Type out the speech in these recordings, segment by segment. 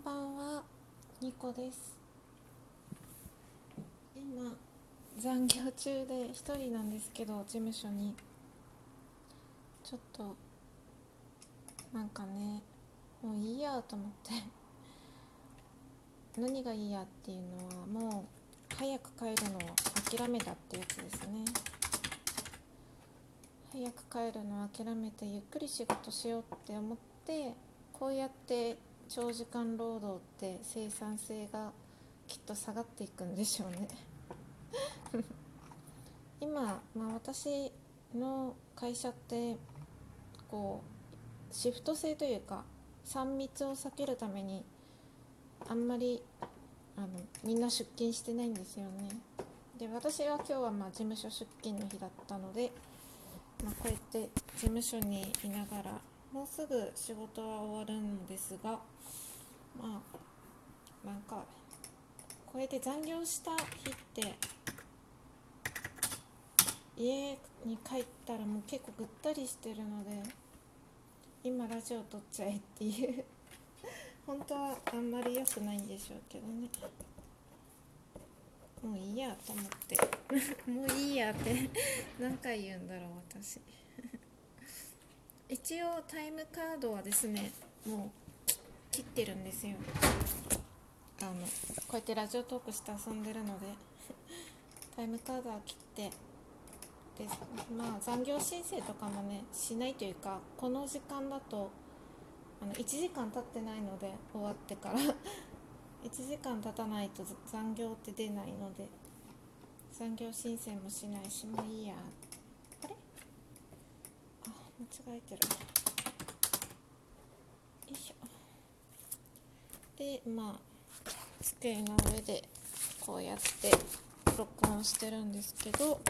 んばんは、ニコです。今、残業中で一人なんですけど、事務所に。ちょっと、なんかね、もういいやと思って。何がいいやっていうのは、もう早く帰るのを諦めたってやつですね。早く帰るのを諦めてゆっくり仕事しようって思ってこうやって長時間労働って生産性がきっと下がっていくんでしょうね。今、まあ、私の会社ってこうシフト制というか3密を避けるためにあんまりあのみんな出勤してないんですよね。で私は今日はまあ事務所出勤の日だったのでまあ、こうやって事務所にいながらもうすぐ仕事は終わるんですがまあなんかこうやって残業した日って家に帰ったらもう結構ぐったりしてるので今ラジオ撮っちゃえっていう 本当はあんまり良くないんでしょうけどね。もういいやと思って。もういいやって何回言うんだろう私。一応タイムカードはですねもう切ってるんですよ。あのこうやってラジオトークして遊んでるので タイムカードは切ってでまあ残業申請とかもねしないというかこの時間だとあの1時間経ってないので終わってから。1時間経たないと残業って出ないので残業申請もしないしもういいや。あれあ間違えてる。よいしょ。でまあ机の上でこうやって録音してるんですけど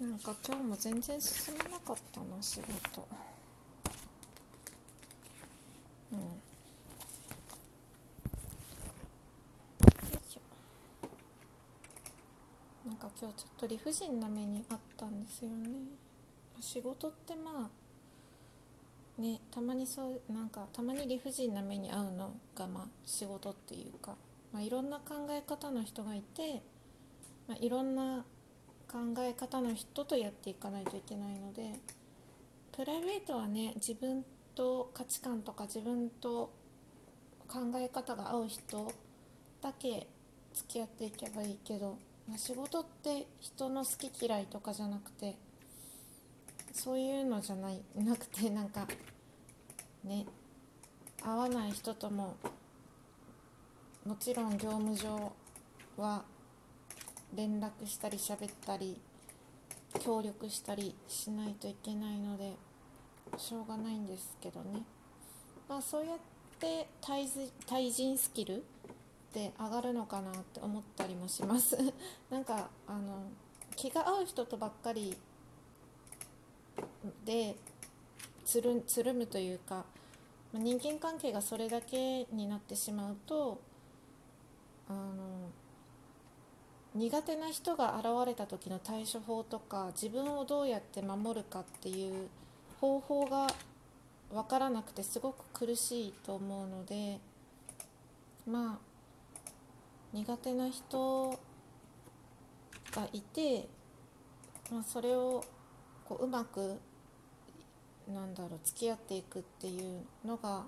なんか今日も全然進まなかったな仕事。うん。なんか今日ちょっと理不尽な目にあったんですよね。仕事ってまあねたまにそうなんかたまに理不尽な目に遭うのがまあ仕事っていうか、まあ、いろんな考え方の人がいて、まあ、いろんな考え方の人とやっていかないといけないのでプライベートはね自分と価値観とか自分と考え方が合う人だけ付き合っていけばいいけどまあ、仕事って人の好き嫌いとかじゃなくてそういうのじゃないなくてなんかね合わない人とももちろん業務上は連絡したり喋ったり協力したりしないといけないのでしょうがないんですけどね。まあそうやって対対人スキルって上がるのかなって思ったりもします。なんかあの気が合う人とばっかりでつるつるむというか人間関係がそれだけになってしまうとあの苦手な人が現れた時の対処法とか自分をどうやって守るかっていう方法が分からなくてすごく苦しいと思うのでまあ苦手な人がいて、まあ、それをこううまくなんだろう付き合っていくっていうのが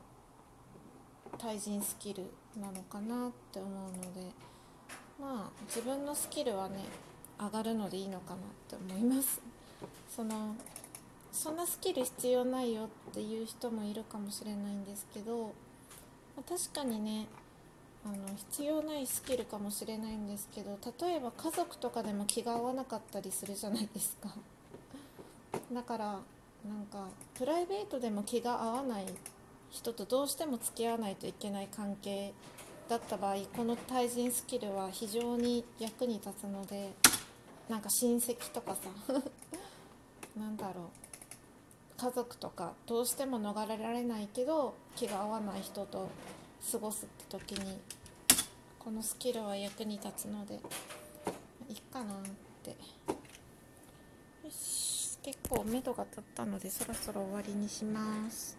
対人スキルなのかなって思うのでまあ自分のスキルはね上がるのでいいのかなって思います。そのそんなスキル必要ないよっていう人もいるかもしれないんですけど、確かにねあの必要ないスキルかもしれないんですけど例えば家族とかでも気が合わなかったりするじゃないですか。だからなんかプライベートでも気が合わない人とどうしても付き合わないといけない関係だった場合この対人スキルは非常に役に立つので なんか親戚とかさ なんだろう。家族とかどうしても逃れられないけど気が合わない人と過ごすって時にこのスキルは役に立つのでいいかなって。結構目処が立ったのでそろそろ終わりにします。